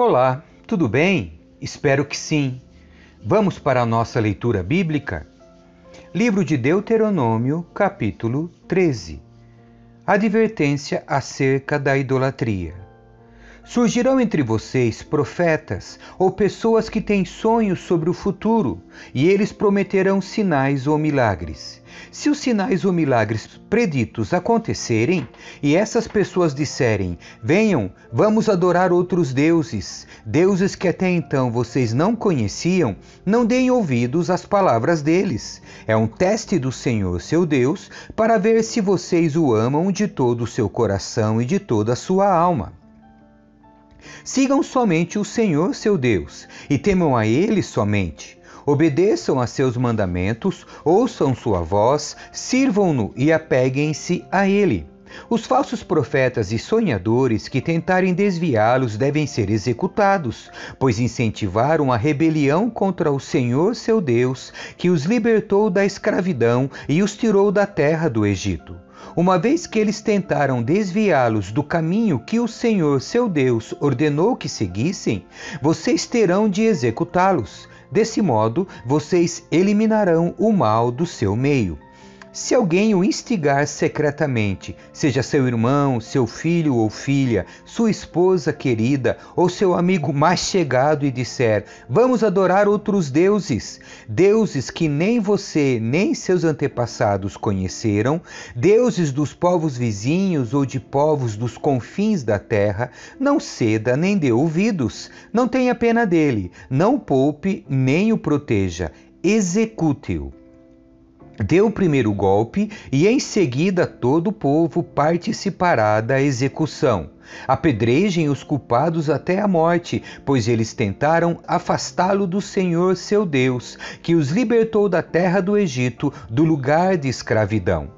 Olá, tudo bem? Espero que sim. Vamos para a nossa leitura bíblica? Livro de Deuteronômio, capítulo 13. Advertência acerca da idolatria. Surgirão entre vocês profetas ou pessoas que têm sonhos sobre o futuro, e eles prometerão sinais ou milagres. Se os sinais ou milagres preditos acontecerem, e essas pessoas disserem: Venham, vamos adorar outros deuses, deuses que até então vocês não conheciam, não deem ouvidos às palavras deles. É um teste do Senhor, seu Deus, para ver se vocês o amam de todo o seu coração e de toda a sua alma. Sigam somente o Senhor seu Deus e temam a Ele somente. Obedeçam a seus mandamentos, ouçam sua voz, sirvam-no e apeguem-se a Ele. Os falsos profetas e sonhadores que tentarem desviá-los devem ser executados, pois incentivaram a rebelião contra o Senhor seu Deus, que os libertou da escravidão e os tirou da terra do Egito. Uma vez que eles tentaram desviá-los do caminho que o Senhor seu Deus ordenou que seguissem, vocês terão de executá-los. Desse modo, vocês eliminarão o mal do seu meio. Se alguém o instigar secretamente, seja seu irmão, seu filho ou filha, sua esposa querida ou seu amigo mais chegado e disser: Vamos adorar outros deuses, deuses que nem você nem seus antepassados conheceram, deuses dos povos vizinhos ou de povos dos confins da terra, não ceda nem dê ouvidos, não tenha pena dele, não poupe nem o proteja, execute-o dê o primeiro golpe e em seguida todo o povo participará da execução. Apedrejem os culpados até a morte, pois eles tentaram afastá-lo do Senhor seu Deus, que os libertou da terra do Egito, do lugar de escravidão.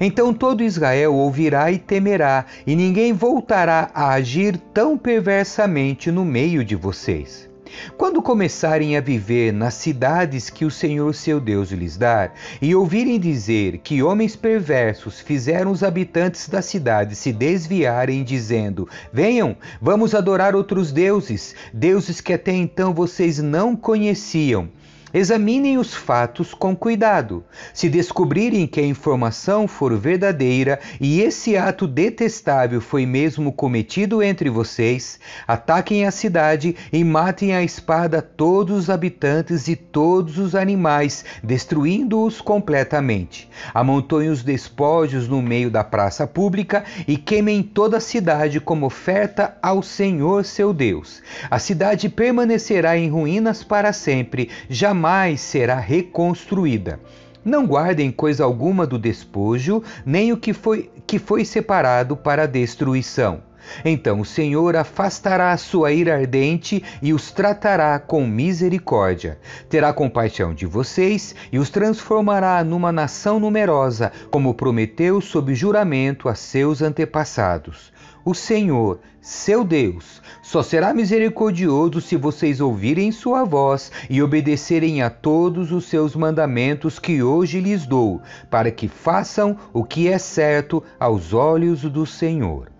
Então todo Israel ouvirá e temerá, e ninguém voltará a agir tão perversamente no meio de vocês. Quando começarem a viver nas cidades que o Senhor seu Deus lhes dá, e ouvirem dizer que homens perversos fizeram os habitantes da cidade se desviarem, dizendo: Venham, vamos adorar outros deuses, deuses que até então vocês não conheciam Examinem os fatos com cuidado. Se descobrirem que a informação for verdadeira e esse ato detestável foi mesmo cometido entre vocês, ataquem a cidade e matem a espada todos os habitantes e todos os animais, destruindo-os completamente. Amontoem os despojos no meio da praça pública e queimem toda a cidade como oferta ao Senhor seu Deus. A cidade permanecerá em ruínas para sempre, jamais jamais será reconstruída. Não guardem coisa alguma do despojo, nem o que foi, que foi separado para a destruição. Então o Senhor afastará a sua ira ardente e os tratará com misericórdia. Terá compaixão de vocês e os transformará numa nação numerosa, como prometeu sob juramento a seus antepassados. O Senhor, seu Deus, só será misericordioso se vocês ouvirem sua voz e obedecerem a todos os seus mandamentos que hoje lhes dou, para que façam o que é certo aos olhos do Senhor.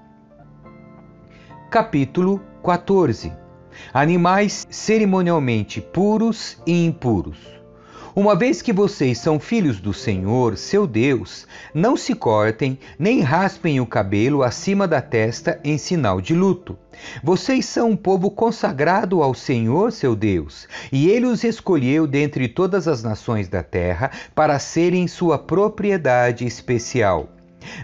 Capítulo 14 Animais cerimonialmente puros e impuros. Uma vez que vocês são filhos do Senhor, seu Deus, não se cortem nem raspem o cabelo acima da testa em sinal de luto. Vocês são um povo consagrado ao Senhor, seu Deus, e ele os escolheu dentre todas as nações da terra para serem sua propriedade especial.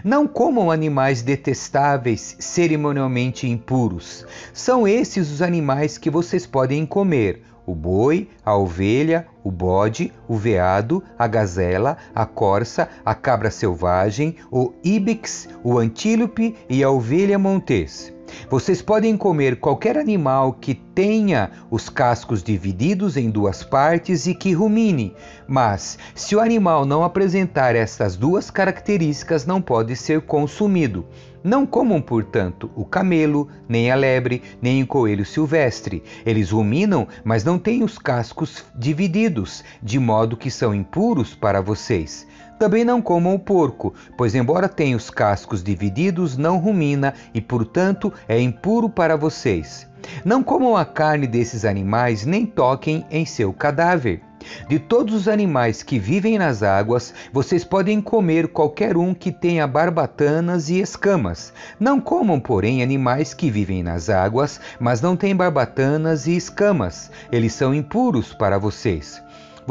Não comam animais detestáveis, cerimonialmente impuros. São esses os animais que vocês podem comer: o boi, a ovelha, o bode, o veado, a gazela, a corça, a cabra selvagem, o íbex, o antílope e a ovelha montês. Vocês podem comer qualquer animal que tenha os cascos divididos em duas partes e que rumine, mas se o animal não apresentar estas duas características, não pode ser consumido. Não comam, portanto, o camelo, nem a lebre, nem o coelho silvestre. Eles ruminam, mas não têm os cascos divididos, de modo que são impuros para vocês. Também não comam o porco, pois, embora tenha os cascos divididos, não rumina e, portanto, é impuro para vocês. Não comam a carne desses animais, nem toquem em seu cadáver. De todos os animais que vivem nas águas, vocês podem comer qualquer um que tenha barbatanas e escamas. Não comam, porém, animais que vivem nas águas, mas não têm barbatanas e escamas. Eles são impuros para vocês.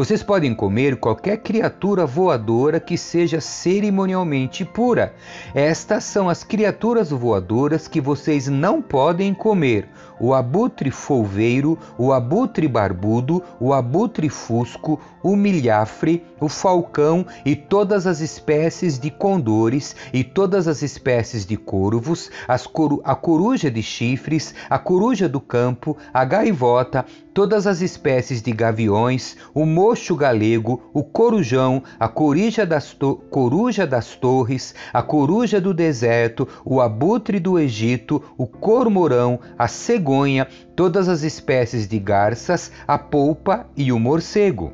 Vocês podem comer qualquer criatura voadora que seja cerimonialmente pura. Estas são as criaturas voadoras que vocês não podem comer: o abutre folveiro, o abutre barbudo, o abutre fusco, o milhafre, o falcão e todas as espécies de condores e todas as espécies de corvos, coru a coruja de chifres, a coruja do campo, a gaivota, todas as espécies de gaviões, o mocho galego, o corujão, a coruja das, coruja das torres, a coruja do deserto, o abutre do Egito, o cormorão, a cegonha, todas as espécies de garças, a polpa e o morcego.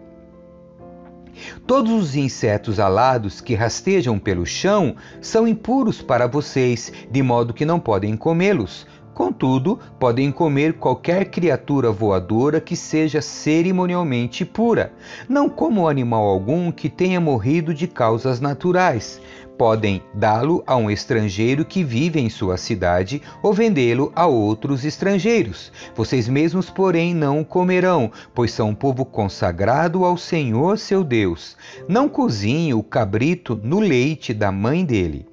Todos os insetos alados que rastejam pelo chão são impuros para vocês, de modo que não podem comê-los. Contudo, podem comer qualquer criatura voadora que seja cerimonialmente pura. Não como animal algum que tenha morrido de causas naturais. Podem dá-lo a um estrangeiro que vive em sua cidade ou vendê-lo a outros estrangeiros. Vocês mesmos, porém, não o comerão, pois são um povo consagrado ao Senhor seu Deus. Não cozinhe o cabrito no leite da mãe dele.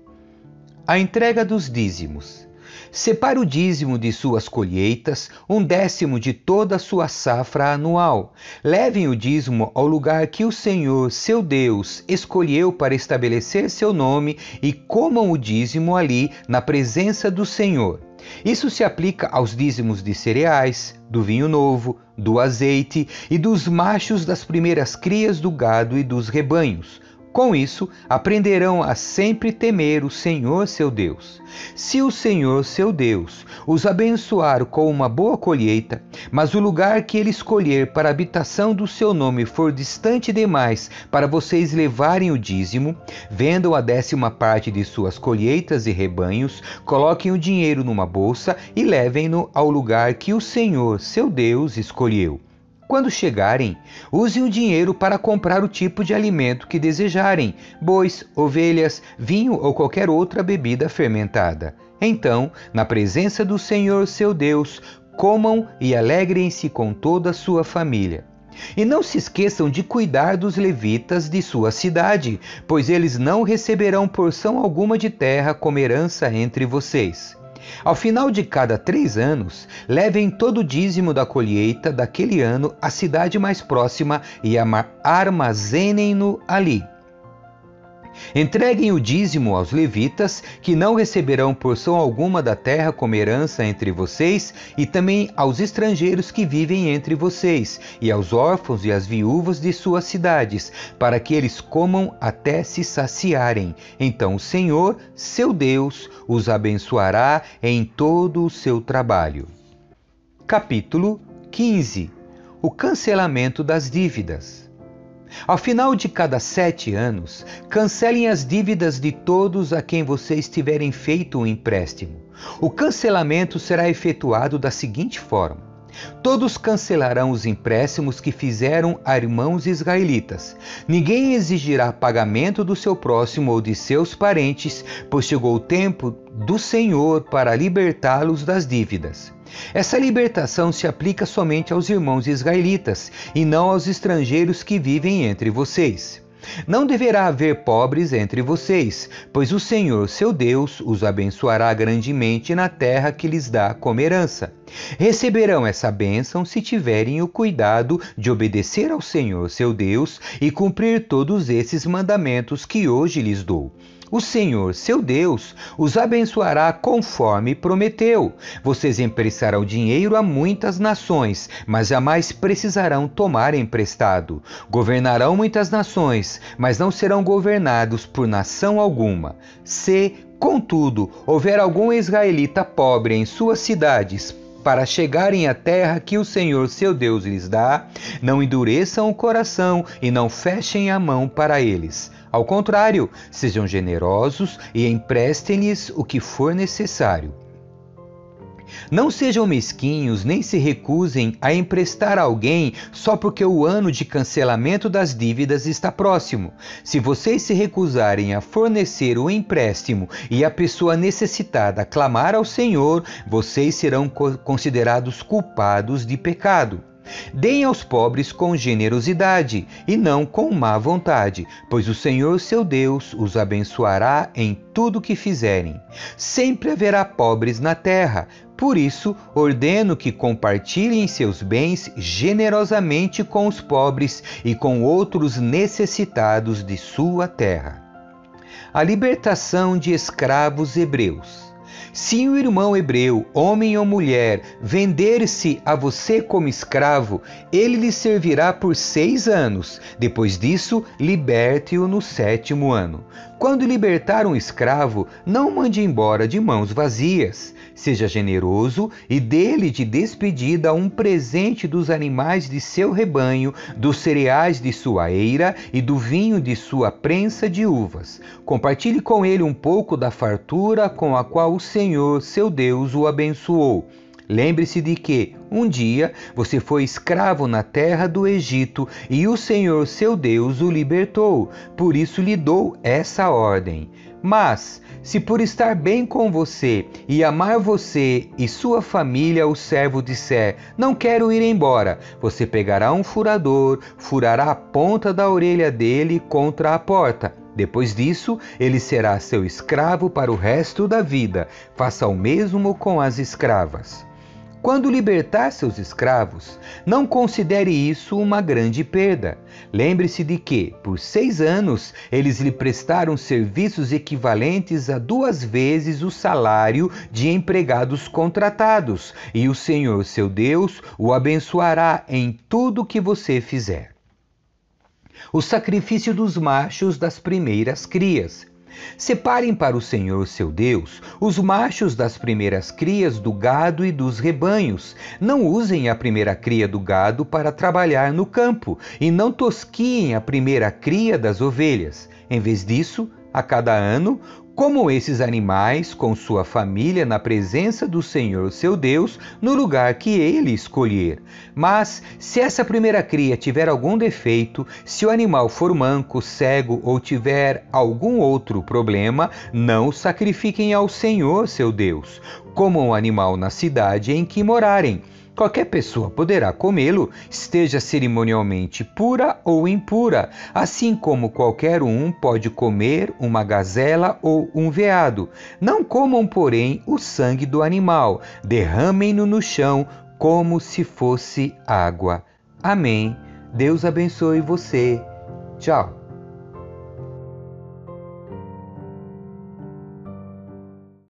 A entrega dos dízimos. Separe o dízimo de suas colheitas, um décimo de toda a sua safra anual. Levem o dízimo ao lugar que o Senhor, seu Deus, escolheu para estabelecer seu nome e comam o dízimo ali, na presença do Senhor. Isso se aplica aos dízimos de cereais, do vinho novo, do azeite e dos machos das primeiras crias do gado e dos rebanhos, com isso, aprenderão a sempre temer o Senhor seu Deus. Se o Senhor seu Deus os abençoar com uma boa colheita, mas o lugar que ele escolher para a habitação do seu nome for distante demais para vocês levarem o dízimo, vendam a décima parte de suas colheitas e rebanhos, coloquem o dinheiro numa bolsa e levem-no ao lugar que o Senhor seu Deus escolheu. Quando chegarem, usem o dinheiro para comprar o tipo de alimento que desejarem: bois, ovelhas, vinho ou qualquer outra bebida fermentada. Então, na presença do Senhor seu Deus, comam e alegrem-se com toda a sua família. E não se esqueçam de cuidar dos levitas de sua cidade, pois eles não receberão porção alguma de terra como herança entre vocês. Ao final de cada três anos, levem todo o dízimo da colheita daquele ano à cidade mais próxima e armazenem-no ali. Entreguem o dízimo aos levitas, que não receberão porção alguma da terra como herança entre vocês, e também aos estrangeiros que vivem entre vocês, e aos órfãos e às viúvas de suas cidades, para que eles comam até se saciarem. Então o Senhor, seu Deus, os abençoará em todo o seu trabalho. Capítulo 15 O cancelamento das dívidas. Ao final de cada sete anos, cancelem as dívidas de todos a quem vocês tiverem feito um empréstimo. O cancelamento será efetuado da seguinte forma: Todos cancelarão os empréstimos que fizeram a irmãos israelitas. Ninguém exigirá pagamento do seu próximo ou de seus parentes, pois chegou o tempo do Senhor para libertá-los das dívidas. Essa libertação se aplica somente aos irmãos israelitas e não aos estrangeiros que vivem entre vocês. Não deverá haver pobres entre vocês, pois o Senhor, seu Deus, os abençoará grandemente na terra que lhes dá como herança. Receberão essa bênção se tiverem o cuidado de obedecer ao Senhor, seu Deus, e cumprir todos esses mandamentos que hoje lhes dou o Senhor, seu Deus, os abençoará conforme prometeu. Vocês emprestarão dinheiro a muitas nações, mas jamais precisarão tomar emprestado. Governarão muitas nações, mas não serão governados por nação alguma. Se, contudo, houver algum israelita pobre em suas cidades, para chegarem à terra que o Senhor seu Deus lhes dá, não endureçam o coração e não fechem a mão para eles. Ao contrário, sejam generosos e emprestem-lhes o que for necessário. Não sejam mesquinhos, nem se recusem a emprestar a alguém só porque o ano de cancelamento das dívidas está próximo. Se vocês se recusarem a fornecer o empréstimo e a pessoa necessitada clamar ao Senhor, vocês serão considerados culpados de pecado. Deem aos pobres com generosidade e não com má vontade, pois o Senhor seu Deus os abençoará em tudo que fizerem. Sempre haverá pobres na terra, por isso ordeno que compartilhem seus bens generosamente com os pobres e com outros necessitados de sua terra. A libertação de escravos hebreus. Se o irmão hebreu, homem ou mulher, vender-se a você como escravo, ele lhe servirá por seis anos. Depois disso, liberte-o no sétimo ano. Quando libertar um escravo, não mande embora de mãos vazias. Seja generoso e dê-lhe de despedida um presente dos animais de seu rebanho, dos cereais de sua eira e do vinho de sua prensa de uvas. Compartilhe com ele um pouco da fartura com a qual o Senhor, seu Deus, o abençoou. Lembre-se de que, um dia, você foi escravo na terra do Egito e o Senhor seu Deus o libertou. Por isso lhe dou essa ordem. Mas, se por estar bem com você e amar você e sua família, o servo disser: Não quero ir embora, você pegará um furador, furará a ponta da orelha dele contra a porta. Depois disso, ele será seu escravo para o resto da vida. Faça o mesmo com as escravas. Quando libertar seus escravos, não considere isso uma grande perda. Lembre-se de que, por seis anos, eles lhe prestaram serviços equivalentes a duas vezes o salário de empregados contratados, e o Senhor seu Deus o abençoará em tudo que você fizer. O sacrifício dos machos das primeiras crias. Separem para o Senhor seu Deus os machos das primeiras crias do gado e dos rebanhos. Não usem a primeira cria do gado para trabalhar no campo, e não tosquiem a primeira cria das ovelhas. Em vez disso, a cada ano, como esses animais com sua família na presença do Senhor seu Deus, no lugar que ele escolher. Mas, se essa primeira cria tiver algum defeito, se o animal for manco, cego ou tiver algum outro problema, não sacrifiquem ao Senhor seu Deus, como um animal na cidade em que morarem Qualquer pessoa poderá comê-lo, esteja cerimonialmente pura ou impura, assim como qualquer um pode comer uma gazela ou um veado. Não comam, porém, o sangue do animal, derramem-no no chão como se fosse água. Amém. Deus abençoe você. Tchau.